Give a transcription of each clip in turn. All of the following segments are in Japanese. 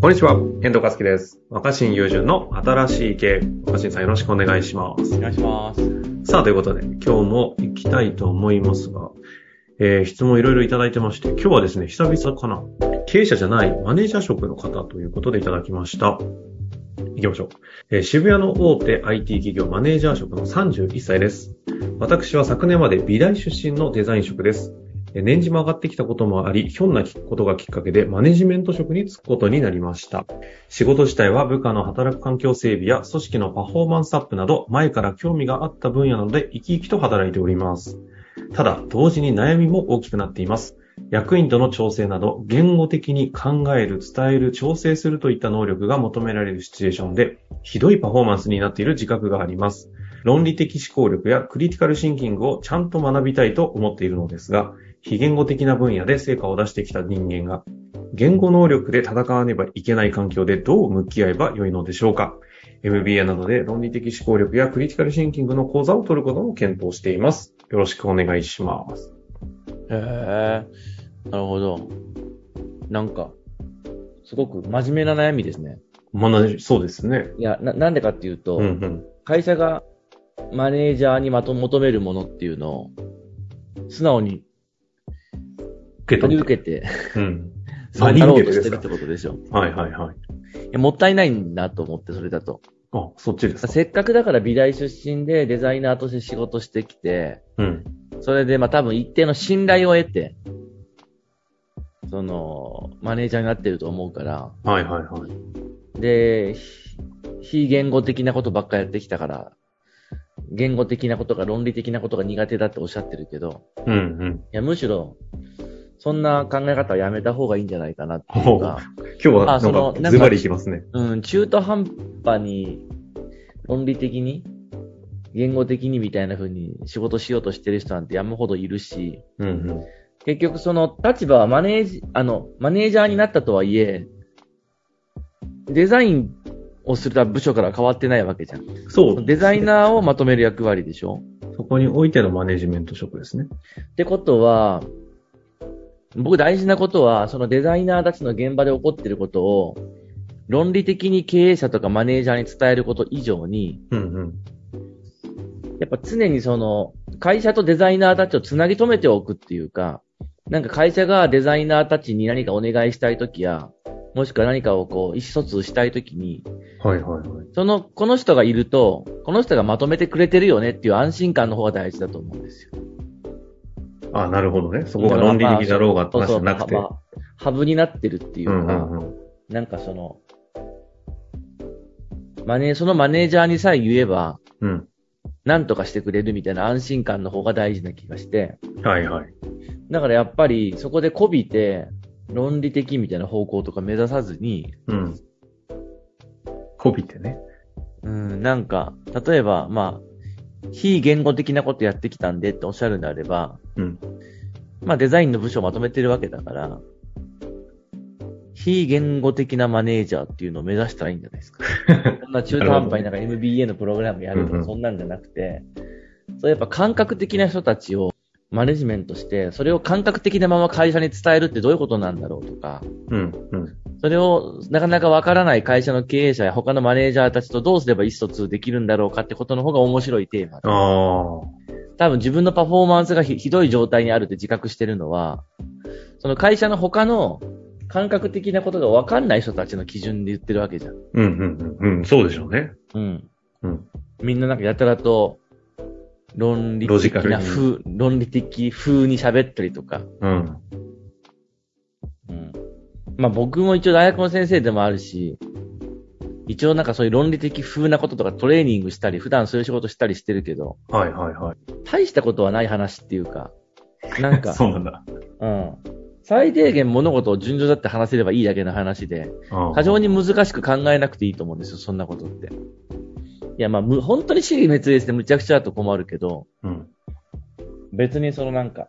こんにちは、遠藤和樹です。若新友人の新しい経営。若新さんよろしくお願いします。お願いします。さあ、ということで、今日も行きたいと思いますが、えー、質問いろいろいただいてまして、今日はですね、久々かな。経営者じゃないマネージャー職の方ということでいただきました。行きましょう。えー渋谷の大手 IT 企業マネージャー職の31歳です。私は昨年まで美大出身のデザイン職です。年次も上がってきたこともあり、ひょんなことがきっかけでマネジメント職に就くことになりました。仕事自体は部下の働く環境整備や組織のパフォーマンスアップなど前から興味があった分野なので生き生きと働いております。ただ、同時に悩みも大きくなっています。役員との調整など、言語的に考える、伝える、調整するといった能力が求められるシチュエーションで、ひどいパフォーマンスになっている自覚があります。論理的思考力やクリティカルシンキングをちゃんと学びたいと思っているのですが、非言語的な分野で成果を出してきた人間が、言語能力で戦わねばいけない環境でどう向き合えばよいのでしょうか MBA などで論理的思考力やクリティカルシンキングの講座を取ることも検討しています。よろしくお願いします。へえ、なるほど。なんか、すごく真面目な悩みですね。学び、そうですね。いや、な、なんでかっていうと、うんうん。会社がマネージャーにまと求めるものっていうのを、素直に受け取り。受けて、うん。そうなろうとしてるってことでしょ。はいはいはい。いやもったいないんだと思って、それだと。あ、そっちですか？せっかくだから美大出身でデザイナーとして仕事してきて、うん。それでまあ多分一定の信頼を得て、その、マネージャーになってると思うから、はいはいはい。で、ひ非言語的なことばっかやってきたから、言語的なことが論理的なことが苦手だっておっしゃってるけど、うんうん。いや、むしろ、そんな考え方はやめた方がいいんじゃないかなっていうか、今日はなあそのんかズバリいきますね。うん、中途半端に、論理的に、言語的にみたいな風に仕事しようとしてる人なんて山ほどいるし、うんうん。結局その立場はマネージ、あの、マネージャーになったとはいえ、デザインをする部署から変わってないわけじゃん。そう。デザイナーをまとめる役割でしょそこにおいてのマネジメント職ですね。ってことは、僕大事なことは、そのデザイナーたちの現場で起こっていることを、論理的に経営者とかマネージャーに伝えること以上に、うんうん。やっぱ常にその、会社とデザイナーたちをつなぎ止めておくっていうか、なんか会社がデザイナーたちに何かお願いしたいときや、もしくは何かをこう、意思疎通したいときに、はいはいはい。その、この人がいると、この人がまとめてくれてるよねっていう安心感の方が大事だと思うんですよ。あ、なるほどね。そこが論理的だろうがって話じゃなくて。そうそうまあハブになってるっていううんか、うんうん。なんかその、マネー、そのマネージャーにさえ言えば、うん。何とかしてくれるみたいな安心感の方が大事な気がして、はいはい。だからやっぱりそこでこびて、論理的みたいな方向とか目指さずに、うん。こびてね。うん、なんか、例えば、まあ、非言語的なことやってきたんでっておっしゃるんであれば、うん。まあデザインの部署をまとめてるわけだから、非言語的なマネージャーっていうのを目指したらいいんじゃないですか。そんな中途半端になんか MBA のプログラムやるとかそんなんじゃなくて、そうやっぱ感覚的な人たちをマネジメントして、それを感覚的なまま会社に伝えるってどういうことなんだろうとか、うん。うん。それをなかなかわからない会社の経営者や他のマネージャーたちとどうすれば意思疎通できるんだろうかってことの方が面白いテーマで。ああ。多分自分のパフォーマンスがひひどい状態にあるって自覚してるのは、その会社の他の感覚的なことがわかんない人たちの基準で言ってるわけじゃん。うんうんうん。うん。そうでしょうね。うん。うん。みんななんかやたらと論理的な風、論理的風に喋ったりとか。うん。うん。まあ僕も一応大学の先生でもあるし、一応なんかそういう論理的風なこととかトレーニングしたり、普段そういう仕事したりしてるけど、はいはいはい。大したことはない話っていうか、なんか、そうなんだ。うん。最低限物事を順序だって話せればいいだけの話で、過剰に難しく考えなくていいと思うんですよ、そんなことって。いや、まあ、む本当に死に滅裂でむちゃくちゃだと困るけど、うん。別にそのなんか、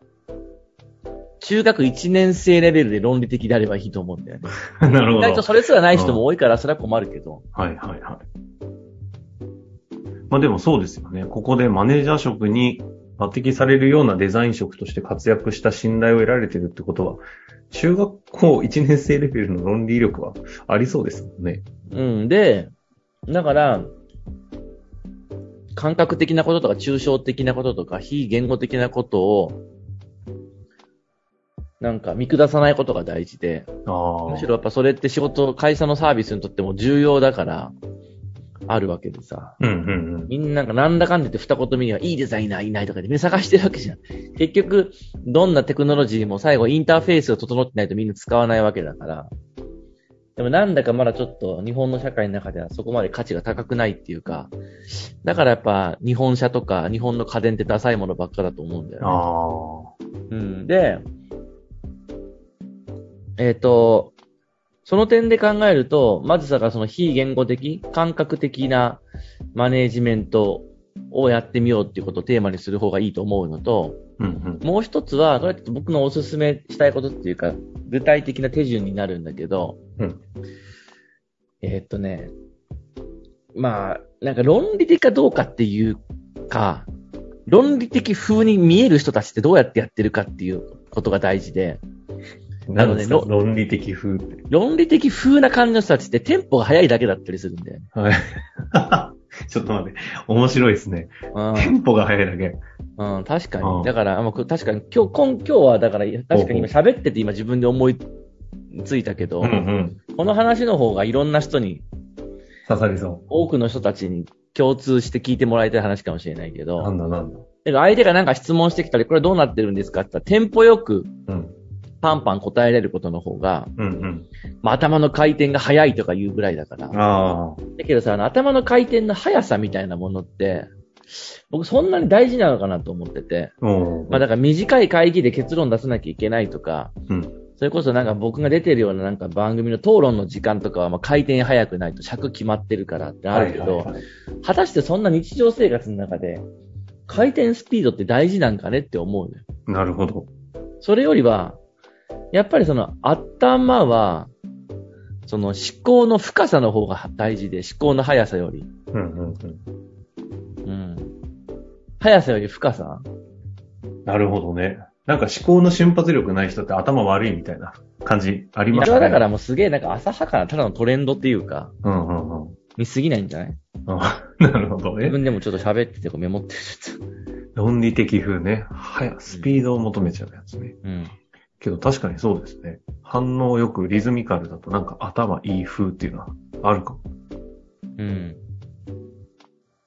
中学1年生レベルで論理的であればいいと思うんだよね。なるほど。意外とそれすらない人も多いから、それは困るけど。はいはいはい。まあでもそうですよね。ここでマネージャー職に抜擢されるようなデザイン職として活躍した信頼を得られてるってことは、中学校1年生レベルの論理力はありそうですもんね。うん。で、だから、感覚的なこととか抽象的なこととか非言語的なことを、なんか見下さないことが大事で。むしろやっぱそれって仕事、会社のサービスにとっても重要だから、あるわけでさ。うんうんうん。みんながなんだかんだ言って二言目にはいいデザイナーいないとかでみんな探してるわけじゃん。結局、どんなテクノロジーも最後インターフェースが整ってないとみんな使わないわけだから。でもなんだかまだちょっと日本の社会の中ではそこまで価値が高くないっていうか、だからやっぱ日本車とか日本の家電ってダサいものばっかだと思うんだよね。ああ。うん。で、えっ、と、その点で考えると、まずだからその非言語的、感覚的なマネージメントをやってみようっていうことをテーマにする方がいいと思うのと、うんうん。もう一つは、これ僕のおすすめしたいことっていうか、具体的な手順になるんだけど、うんえーっとね、まあ、なんか論理的かどうかっていうか、論理的風に見える人たちってどうやってやってるかっていうことが大事で、なんでね論理的風って。論理的風な感じの人たちってテンポが速いだけだったりするんだよね。はい。ちょっと待って。面白いですね。テンポが速いだけ。うん、うん、確かうんに。だから、もう確かに今日、今今日はだから、確かに今喋ってて今自分で思いついたけど、うんうん。この話の方がいろんな人に刺さりそ多くの人たちに共通して聞いてもらいたい話かもしれないけう。ど、なんだなんだ。だから相手がなんか質問してきたり、これどうなってるんですかって言ったら、テンポよくうん。パンパン答えれることの方が、うんうん。まあ、頭の回転が速いとか言うぐらいだから。だけどさ、あの頭の回転の速さみたいなものって、僕そんなに大事なのかなと思ってて。おまあだから短い会議で結論出さなきゃいけないとか、うん。それこそなんか僕が出てるようななんか番組の討論の時間とかはまあ回転早くないと尺決まってるからってあるけど、はいはいはい果たしてそんな日常生活の中で、回転スピードって大事なんかねって思うのよ。なるほど。それよりは、やっぱりその頭は、その思考の深さの方が大事で、思考の速さより。うんうんうん。うん。速さより深さなるほどね。なんか思考の瞬発力ない人って頭悪いみたいな感じありこますね。れはだからもうすげえなんか浅はかな、ただのトレンドっていうか、うんうんうん。に過ぎないんじゃない？あなるほど自ね。分でもちょっと喋っててこうメモってるちょっと。論理的風ね。はや、スピードを求めちゃうやつね。うん。けど確かにそうですね。反応よくリズミカルだとなんか頭いい風っていうのはあるかも。うん。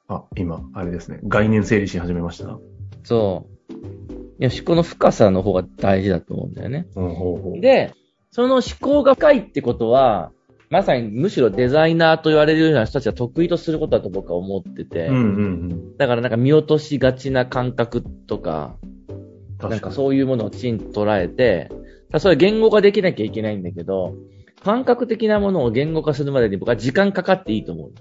あ、今、あれですね。概念整理し始めました？そう。いや、思考の深さの方が大事だと思うんだよね。ほうほうほう。で、その思考が深いってことは、まさにむしろデザイナーと言われるような人たちは得意とすることだと僕は思ってて、うんうんうん。だからなんか見落としがちな感覚とか、なんか。そういうものをきちんと捉えて、だそれ言語化できなきゃいけないんだけど、感覚的なものを言語化するまでに僕は時間かかっていいと思う。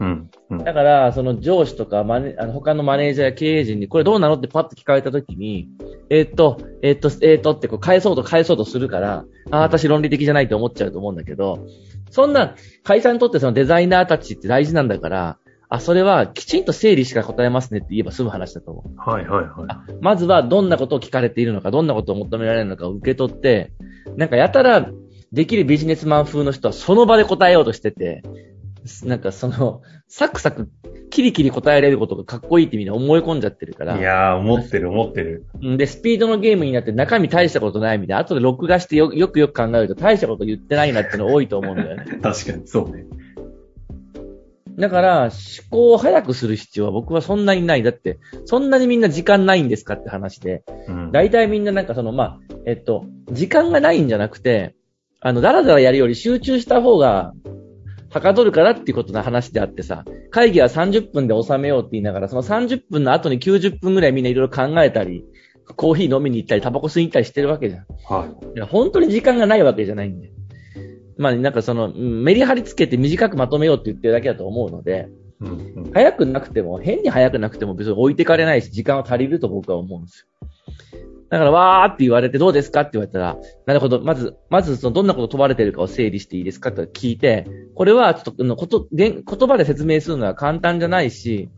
うん。うん。だから、その上司とかマネ、あの他のマネージャーや経営陣に、これどうなのってパッと聞かれたときに、えーっと、えーっと、えーっとってこう返そうと返そうとするから、ああ、私論理的じゃないと思っちゃうと思うんだけど、そんな会社にとってそのデザイナーたちって大事なんだから、あ、それはきちんと整理しか答えますねって言えば済む話だと思う。はいはいはい。あまずはどんなことを聞かれているのか、どんなことを求められるのかを受け取って、なんかやたらできるビジネスマン風の人はその場で答えようとしてて、なんかその、サクサク、キリキリ答えられることがかっこいいってみんな思い込んじゃってるから。いやー、思ってる思ってる。うんで、スピードのゲームになって中身大したことないみたいな、後で録画してよよくよく考えると大したこと言ってないなっていうの多いと思うんだよね。確かに、そうね。だから、思考を早くする必要は僕はそんなにない。だって、そんなにみんな時間ないんですかって話で。うん。大体みんななんかその、まあ、えっと、時間がないんじゃなくて、あの、だらだらやるより集中した方が、はかどるからっていうことの話であってさ、会議は30分で収めようって言いながら、その30分の後に90分ぐらいみんないろいろ考えたり、コーヒー飲みに行ったり、タバコ吸いに行ったりしてるわけじゃん。いはい。や本当に時間がないわけじゃないんで。まあ、なんかその、うんメリハリつけて短くまとめようって言ってるだけだと思うので、うんうん。早くなくても、変に早くなくても別に置いてかれないし、時間は足りると僕は思うんですよ。だから、わーって言われてどうですかって言われたら、なるほど、まず、まずそのどんなこと問われてるかを整理していいですかって聞いて、これはちょっとこと、言言葉で説明するのは簡単じゃないし、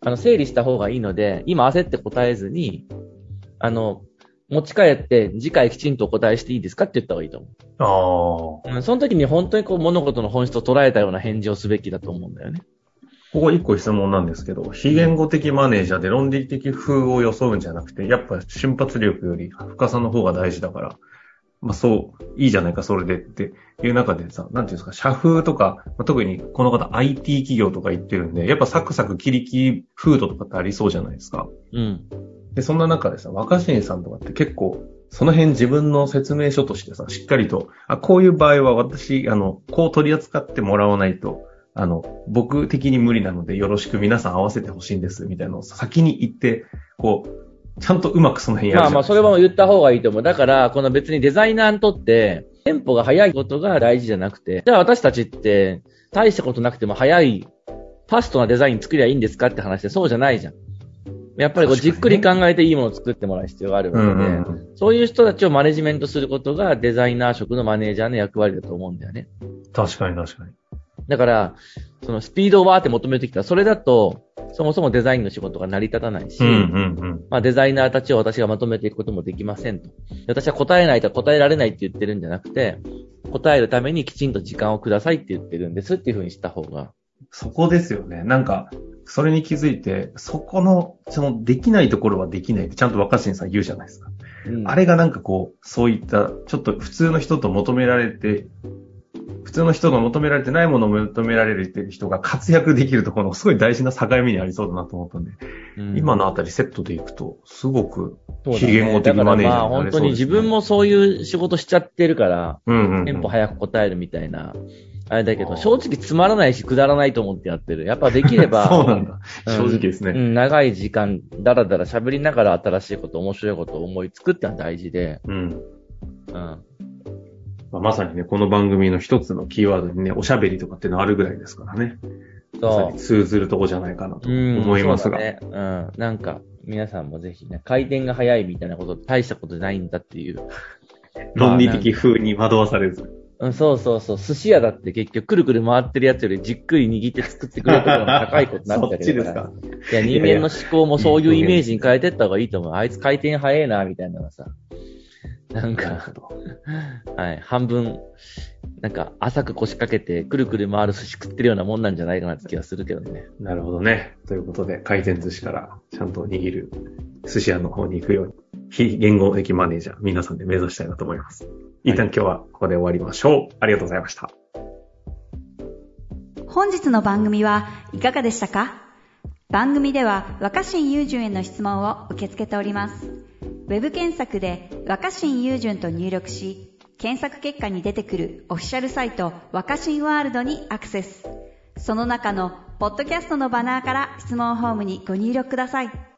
あの、整理した方がいいので、今焦って答えずに、あの、持ち帰って、次回きちんとお答えしていいですかって言った方がいいと思ああ。う。うん、その時に本当にこう物事の本質を捉えたような返事をすべきだと思うんだよね。ここ一個質問なんですけど、非言語的マネージャーで論理的風を装うんじゃなくて、やっぱ瞬発力より深さの方が大事だから、まあそう、いいじゃないか、それでっていう中でさ、なんていうんですか、社風とか、まあ特にこの方 IT 企業とか言ってるんで、やっぱサクサク切り切り風土とかってありそうじゃないですか。うん。で、そんな中でさ、若新さんとかって結構、その辺自分の説明書としてさ、しっかりと、あ、こういう場合は私、あの、こう取り扱ってもらわないと、あの、僕的に無理なのでよろしく皆さん合わせてほしいんです、みたいなのを先に言って、こう、ちゃんとうまくその辺やるまあまあ、それは言った方がいいと思う。だから、この別にデザイナーにとって、テンポが速いことが大事じゃなくて、じゃあ私たちって、大したことなくても速い、ファストなデザイン作りゃいいんですかって話で、そうじゃないじゃん。やっぱりこうじっくり考えていいものを作ってもらう必要があるわけで、うんうんうん。そういう人たちをマネジメントすることがデザイナー職のマネージャーの役割だと思うんだよね。確かに確かに。だから、そのスピードをわーって求めてきたら、それだと、そもそもデザインの仕事が成り立たないし、うんうんうん。まあデザイナーたちを私がまとめていくこともできませんと。で私は答えないと答えられないって言ってるんじゃなくて、答えるためにきちんと時間をくださいって言ってるんですっていうふうにした方が。そこですよね。なんか、それに気づいて、そこの、その、できないところはできないってちゃんと若新さん言うじゃないですか。うん。あれがなんかこう、そういった、ちょっと普通の人と求められて、普通の人が求められてないものを求められてる人が活躍できるところのすごい大事な境目にありそうだなと思ったんで、うん。今のあたりセットでいくと、すごく、非言語的マネージャーになれそうですね。だからまあ本当に自分もそういう仕事しちゃってるから、うんうん、うん。テンポ早く答えるみたいな、あれだけど、正直つまらないしくだらないと思ってやってる。やっぱできれば、そうなんだ。うん正直ですね。うん、長い時間、だらだら喋りながら新しいこと、面白いことを思いつくってのは大事で、うん。うん。まあ、まさにね、この番組の一つのキーワードにね、おしゃべりとかっていうのあるぐらいですからね。そに通ずるとこじゃないかなとう。うん。思いますが。そうだね。うん。なんか、皆さんもぜひね、回転が早いみたいなこと、大したことないんだっていう。論理的風に惑わされず。うん、そうそうそう。寿司屋だって結局、くるくる回ってるやつよりじっくり握って作ってくれるところが高いことになっそってるちですか。いや、人間の思考もそういうイメージに変えてった方がいいと思う。あいつ回転早いな、みたいなのがさ。なんか、はい、半分、なんか、浅く腰掛けて、くるくる回る寿司食ってるようなもんなんじゃないかなって気がするけどね。なるほどね。ということで、回転寿司からちゃんと握る寿司屋の方に行くように、非言語的マネージャー、皆さんで目指したいなと思います。一旦今日はここで終わりましょう。ありがとうございました。本日の番組はいかがでしたか？番組では若新雄純への質問を受け付けております。ウェブ検索で若新雄純と入力し、検索結果に出てくるオフィシャルサイト若新ワールドにアクセス。その中のポッドキャストのバナーから質問フォームにご入力ください。